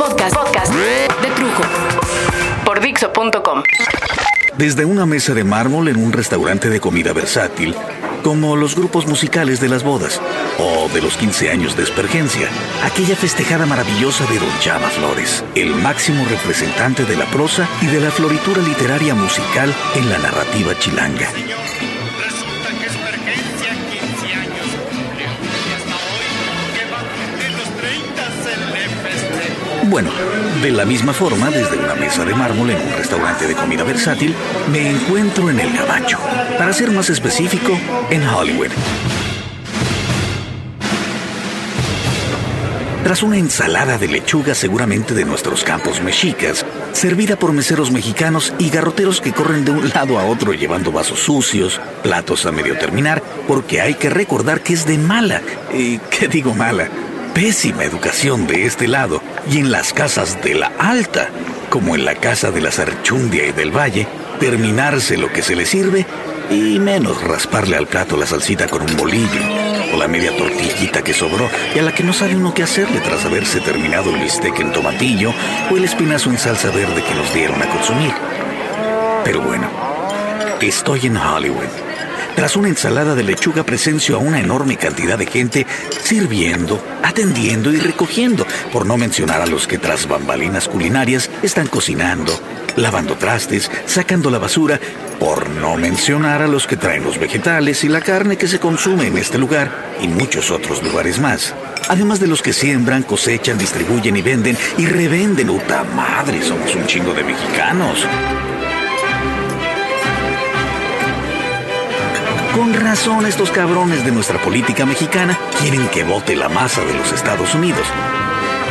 podcast, podcast de Trujo por Dixo.com. Desde una mesa de mármol en un restaurante de comida versátil, como los grupos musicales de las bodas o de los 15 años de Espergencia, aquella festejada maravillosa de Don Chava Flores, el máximo representante de la prosa y de la floritura literaria musical en la narrativa chilanga. Bueno, de la misma forma, desde una mesa de mármol en un restaurante de comida versátil, me encuentro en el Gabacho. Para ser más específico, en Hollywood. Tras una ensalada de lechuga seguramente de nuestros campos mexicas, servida por meseros mexicanos y garroteros que corren de un lado a otro llevando vasos sucios, platos a medio terminar, porque hay que recordar que es de mala, eh, ¿qué digo mala? Pésima educación de este lado y en las casas de la alta, como en la casa de la Sarchundia y del Valle, terminarse lo que se le sirve y menos rasparle al plato la salsita con un bolillo o la media tortillita que sobró y a la que no sabe uno qué hacerle tras haberse terminado el bistec en tomatillo o el espinazo en salsa verde que nos dieron a consumir. Pero bueno, estoy en Hollywood. Tras una ensalada de lechuga presencio a una enorme cantidad de gente sirviendo, atendiendo y recogiendo, por no mencionar a los que tras bambalinas culinarias están cocinando, lavando trastes, sacando la basura, por no mencionar a los que traen los vegetales y la carne que se consume en este lugar y muchos otros lugares más. Además de los que siembran, cosechan, distribuyen y venden y revenden. ¡Uta madre! Somos un chingo de mexicanos. Con razón estos cabrones de nuestra política mexicana quieren que vote la masa de los Estados Unidos.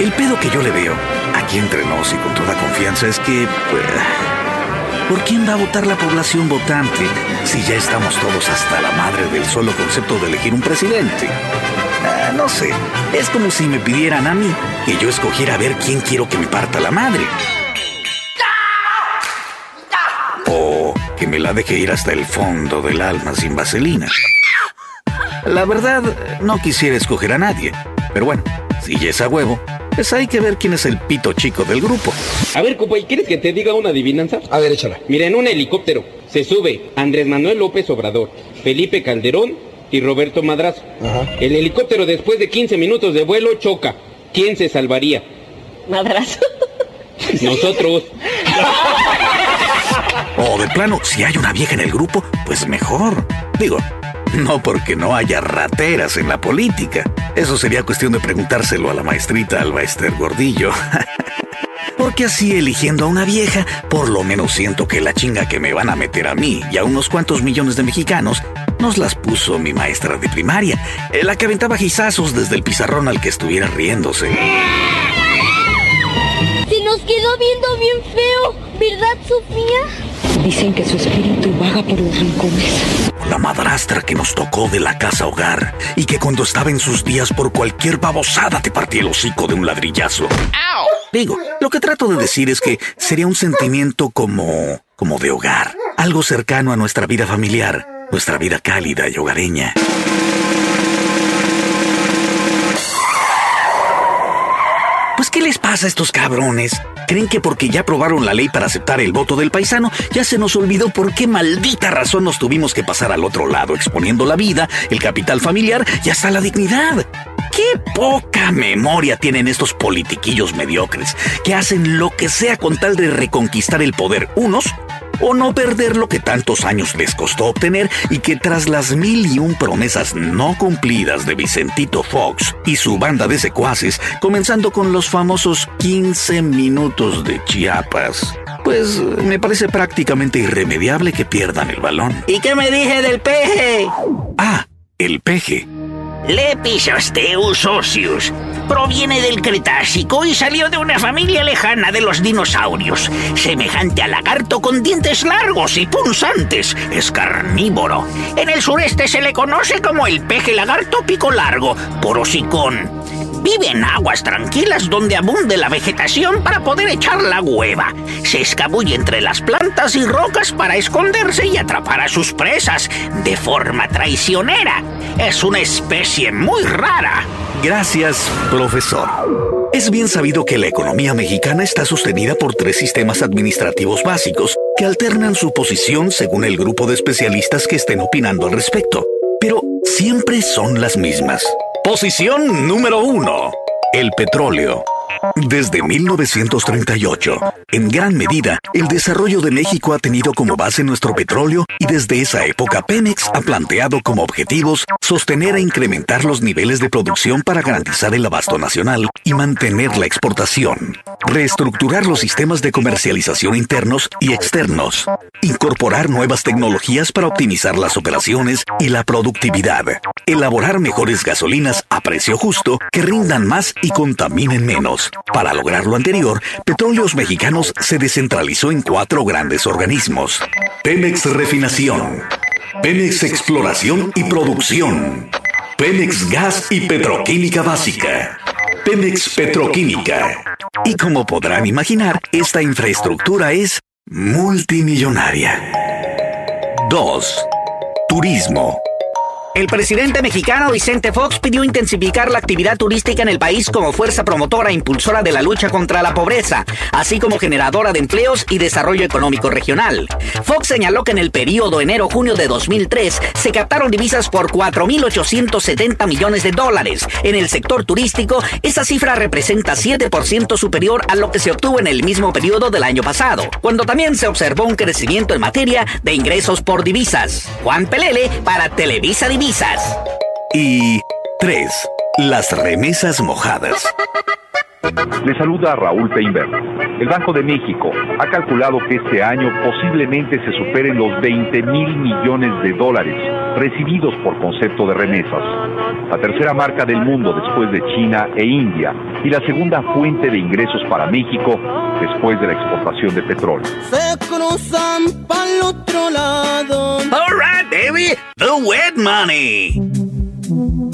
El pedo que yo le veo, aquí entre nos y con toda confianza, es que... pues, ¿Por quién va a votar la población votante si ya estamos todos hasta la madre del solo concepto de elegir un presidente? Ah, no sé, es como si me pidieran a mí que yo escogiera a ver quién quiero que me parta la madre. Me la deje ir hasta el fondo del alma sin vaselina. La verdad, no quisiera escoger a nadie. Pero bueno, si ya es a huevo, pues hay que ver quién es el pito chico del grupo. A ver, compa, ¿y quieres que te diga una adivinanza? A ver, échala. Mira, en un helicóptero se sube Andrés Manuel López Obrador, Felipe Calderón y Roberto Madrazo. Ajá. El helicóptero después de 15 minutos de vuelo choca. ¿Quién se salvaría? Madrazo. Nosotros. O de plano, si hay una vieja en el grupo, pues mejor. Digo, no porque no haya rateras en la política. Eso sería cuestión de preguntárselo a la maestrita Alba Esther Gordillo. Porque así eligiendo a una vieja, por lo menos siento que la chinga que me van a meter a mí y a unos cuantos millones de mexicanos nos las puso mi maestra de primaria, eh, la que aventaba gizazos desde el pizarrón al que estuviera riéndose. Se nos quedó viendo bien feo, ¿verdad, Sofía? Dicen que su espíritu vaga por los rincones. La madrastra que nos tocó de la casa hogar y que cuando estaba en sus días por cualquier babosada te partía el hocico de un ladrillazo. Digo, lo que trato de decir es que sería un sentimiento como, como de hogar, algo cercano a nuestra vida familiar, nuestra vida cálida y hogareña. Pues, ¿qué les pasa a estos cabrones? ¿Creen que porque ya aprobaron la ley para aceptar el voto del paisano, ya se nos olvidó por qué maldita razón nos tuvimos que pasar al otro lado, exponiendo la vida, el capital familiar y hasta la dignidad? ¡Qué poca memoria tienen estos politiquillos mediocres que hacen lo que sea con tal de reconquistar el poder unos o no perder lo que tantos años les costó obtener y que tras las mil y un promesas no cumplidas de Vicentito Fox y su banda de secuaces, comenzando con los famosos 15 minutos de Chiapas, pues me parece prácticamente irremediable que pierdan el balón. ¿Y qué me dije del peje? Ah, el peje. Lepisosteus ocius. Proviene del Cretácico y salió de una familia lejana de los dinosaurios. Semejante al lagarto con dientes largos y punzantes, es carnívoro. En el sureste se le conoce como el peje lagarto pico largo, por hocicón. Vive en aguas tranquilas donde abunde la vegetación para poder echar la hueva. Se escabulle entre las plantas y rocas para esconderse y atrapar a sus presas de forma traicionera. Es una especie muy rara. Gracias, profesor. Es bien sabido que la economía mexicana está sostenida por tres sistemas administrativos básicos que alternan su posición según el grupo de especialistas que estén opinando al respecto, pero siempre son las mismas. Posición número uno. El petróleo. Desde 1938, en gran medida, el desarrollo de México ha tenido como base nuestro petróleo y desde esa época Pemex ha planteado como objetivos sostener e incrementar los niveles de producción para garantizar el abasto nacional y mantener la exportación, reestructurar los sistemas de comercialización internos y externos, incorporar nuevas tecnologías para optimizar las operaciones y la productividad, elaborar mejores gasolinas a precio justo que rindan más y contaminen menos. Para lograr lo anterior, Petróleos Mexicanos se descentralizó en cuatro grandes organismos. Pemex Refinación, Pemex Exploración y Producción, Pemex Gas y Petroquímica Básica, Pemex Petroquímica. Y como podrán imaginar, esta infraestructura es multimillonaria. 2. Turismo. El presidente mexicano Vicente Fox pidió intensificar la actividad turística en el país como fuerza promotora e impulsora de la lucha contra la pobreza, así como generadora de empleos y desarrollo económico regional. Fox señaló que en el periodo enero-junio de 2003 se captaron divisas por 4.870 millones de dólares. En el sector turístico, esa cifra representa 7% superior a lo que se obtuvo en el mismo periodo del año pasado, cuando también se observó un crecimiento en materia de ingresos por divisas. Juan Pelele para Televisa Y 3. Las remesas mojadas. Le saluda Raúl Peinberg. El Banco de México ha calculado que este año posiblemente se superen los 20 mil millones de dólares recibidos por concepto de remesas. La tercera marca del mundo después de China e India y la segunda fuente de ingresos para México después de la exportación de petróleo. Se cruzan para el otro lado. The wet money.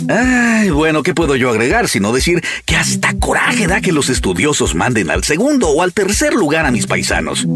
Ay, bueno, ¿qué puedo yo agregar sino decir que hasta coraje da que los estudiosos manden al segundo o al tercer lugar a mis paisanos?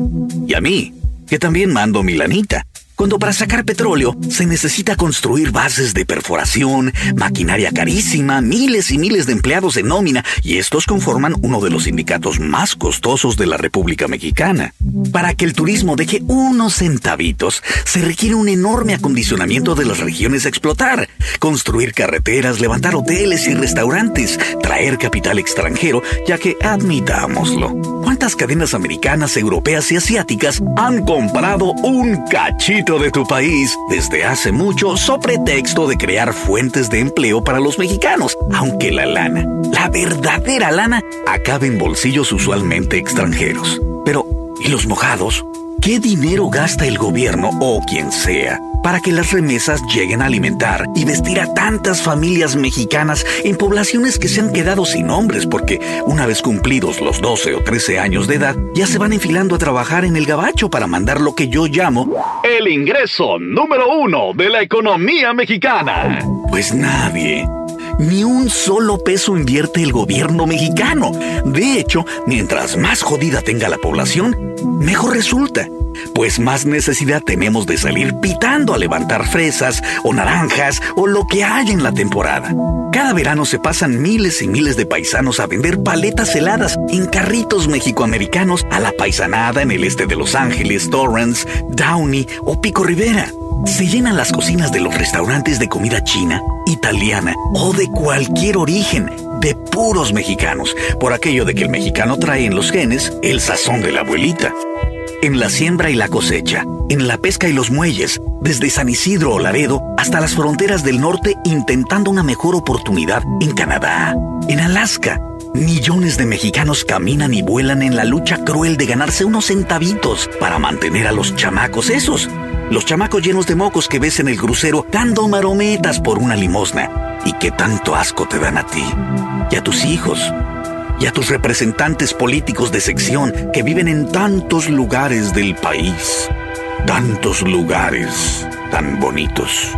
Y a mí, que también mando mi lanita. Cuando para sacar petróleo se necesita construir bases de perforación, maquinaria carísima, miles y miles de empleados en nómina, y estos conforman uno de los sindicatos más costosos de la República Mexicana. Para que el turismo deje unos centavitos, se requiere un enorme acondicionamiento de las regiones a explotar, construir carreteras, levantar hoteles y restaurantes, traer capital extranjero, ya que admitámoslo, ¿cuántas cadenas americanas, europeas y asiáticas han comprado un cachito? De tu país desde hace mucho so pretexto de crear fuentes de empleo para los mexicanos, aunque la lana, la verdadera lana, acabe en bolsillos usualmente extranjeros. Pero, ¿y los mojados? ¿Qué dinero gasta el gobierno o quien sea para que las remesas lleguen a alimentar y vestir a tantas familias mexicanas en poblaciones que se han quedado sin hombres porque una vez cumplidos los 12 o 13 años de edad ya se van enfilando a trabajar en el gabacho para mandar lo que yo llamo el ingreso número uno de la economía mexicana? Pues nadie. Ni un solo peso invierte el gobierno mexicano. De hecho, mientras más jodida tenga la población, mejor resulta pues más necesidad tenemos de salir pitando a levantar fresas o naranjas o lo que hay en la temporada. Cada verano se pasan miles y miles de paisanos a vender paletas heladas en carritos mexicoamericanos a la paisanada en el este de Los Ángeles, Torrance, Downey o Pico Rivera. Se llenan las cocinas de los restaurantes de comida china, italiana o de cualquier origen de puros mexicanos, por aquello de que el mexicano trae en los genes el sazón de la abuelita en la siembra y la cosecha, en la pesca y los muelles, desde San Isidro o Laredo hasta las fronteras del norte intentando una mejor oportunidad en Canadá, en Alaska. Millones de mexicanos caminan y vuelan en la lucha cruel de ganarse unos centavitos para mantener a los chamacos esos. Los chamacos llenos de mocos que ves en el crucero dando marometas por una limosna. Y que tanto asco te dan a ti y a tus hijos y a tus representantes políticos de sección que viven en tantos lugares del país, tantos lugares tan bonitos.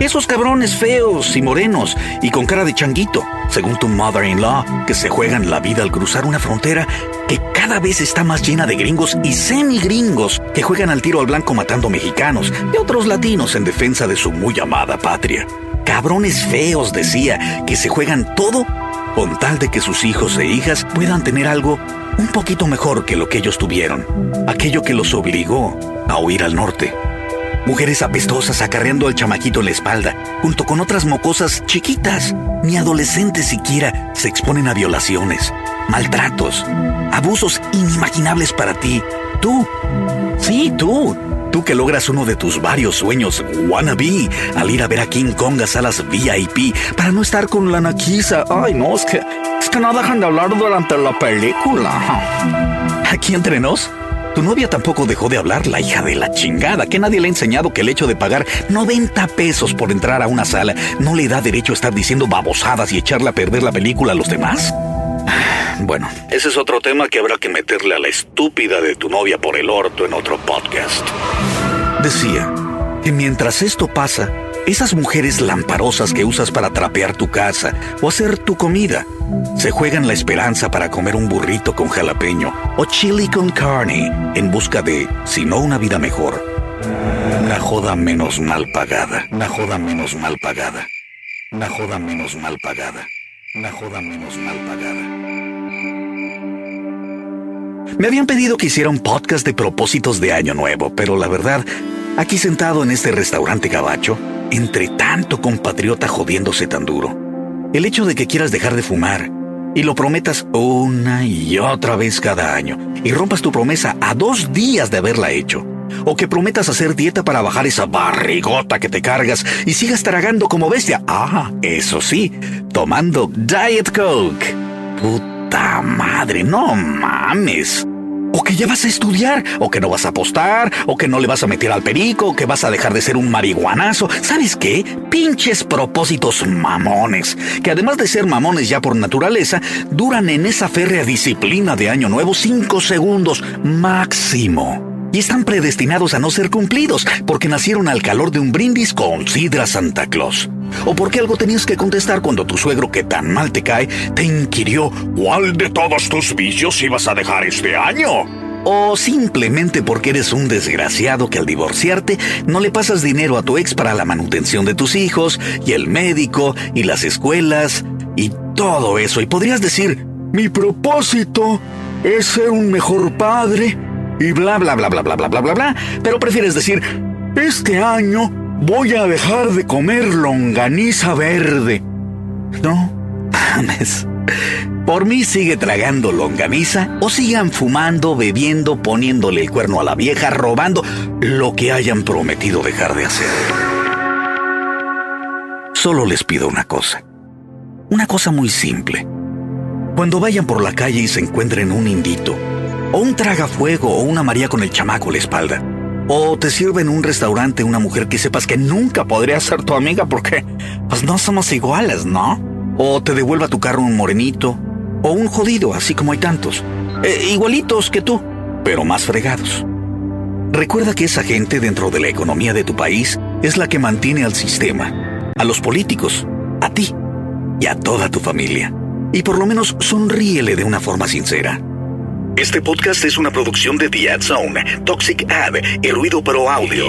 Esos cabrones feos y morenos y con cara de changuito, según tu mother-in-law, que se juegan la vida al cruzar una frontera que cada vez está más llena de gringos y semi-gringos que juegan al tiro al blanco matando mexicanos y otros latinos en defensa de su muy amada patria. Cabrones feos, decía, que se juegan todo con tal de que sus hijos e hijas puedan tener algo un poquito mejor que lo que ellos tuvieron, aquello que los obligó a huir al norte. Mujeres apestosas acarreando al chamaquito en la espalda, junto con otras mocosas chiquitas, ni adolescentes siquiera, se exponen a violaciones, maltratos, abusos inimaginables para ti. Tú, sí, tú, tú que logras uno de tus varios sueños wannabe al ir a ver a King Kong a salas VIP para no estar con la naquiza. Ay, no, es que, es que no dejan de hablar durante la película. Aquí entre nos. Tu novia tampoco dejó de hablar, la hija de la chingada, que nadie le ha enseñado que el hecho de pagar 90 pesos por entrar a una sala no le da derecho a estar diciendo babosadas y echarle a perder la película a los demás. Bueno, ese es otro tema que habrá que meterle a la estúpida de tu novia por el orto en otro podcast. Decía que mientras esto pasa, esas mujeres lamparosas que usas para trapear tu casa o hacer tu comida, se juegan la esperanza para comer un burrito con jalapeño o chili con carne en busca de, si no una vida mejor, una joda menos mal pagada, una joda menos mal pagada, una joda menos mal pagada, una joda menos mal pagada. Me habían pedido que hiciera un podcast de propósitos de Año Nuevo, pero la verdad, aquí sentado en este restaurante gabacho, entre tanto compatriota jodiéndose tan duro, el hecho de que quieras dejar de fumar y lo prometas una y otra vez cada año y rompas tu promesa a dos días de haberla hecho, o que prometas hacer dieta para bajar esa barrigota que te cargas y sigas tragando como bestia. Ah, eso sí, tomando Diet Coke. Madre, no mames o que ya vas a estudiar, o que no vas a apostar, o que no le vas a meter al perico, o que vas a dejar de ser un marihuanazo. ¿Sabes qué? Pinches propósitos mamones, que además de ser mamones ya por naturaleza, duran en esa férrea disciplina de Año Nuevo cinco segundos máximo y están predestinados a no ser cumplidos porque nacieron al calor de un brindis con Sidra Santa Claus. O porque algo tenías que contestar cuando tu suegro que tan mal te cae te inquirió ¿cuál de todos tus vicios ibas a dejar este año? O simplemente porque eres un desgraciado que al divorciarte no le pasas dinero a tu ex para la manutención de tus hijos y el médico y las escuelas y todo eso. Y podrías decir, mi propósito es ser un mejor padre y bla bla bla bla bla bla bla bla bla, pero prefieres decir, este año voy a dejar de comer longaniza verde. No, mames. Por mí sigue tragando longaniza o sigan fumando, bebiendo, poniéndole el cuerno a la vieja, robando lo que hayan prometido dejar de hacer. Solo les pido una cosa. Una cosa muy simple. Cuando vayan por la calle y se encuentren un indito, o un tragafuego o una María con el chamaco a la espalda. O te sirve en un restaurante una mujer que sepas que nunca podría ser tu amiga porque pues no somos iguales, ¿no? O te devuelva tu carro un morenito o un jodido, así como hay tantos. Eh, igualitos que tú, pero más fregados. Recuerda que esa gente dentro de la economía de tu país es la que mantiene al sistema, a los políticos, a ti y a toda tu familia. Y por lo menos sonríele de una forma sincera. Este podcast es una producción de The Ad Zone, Toxic Ad y Ruido Pro Audio.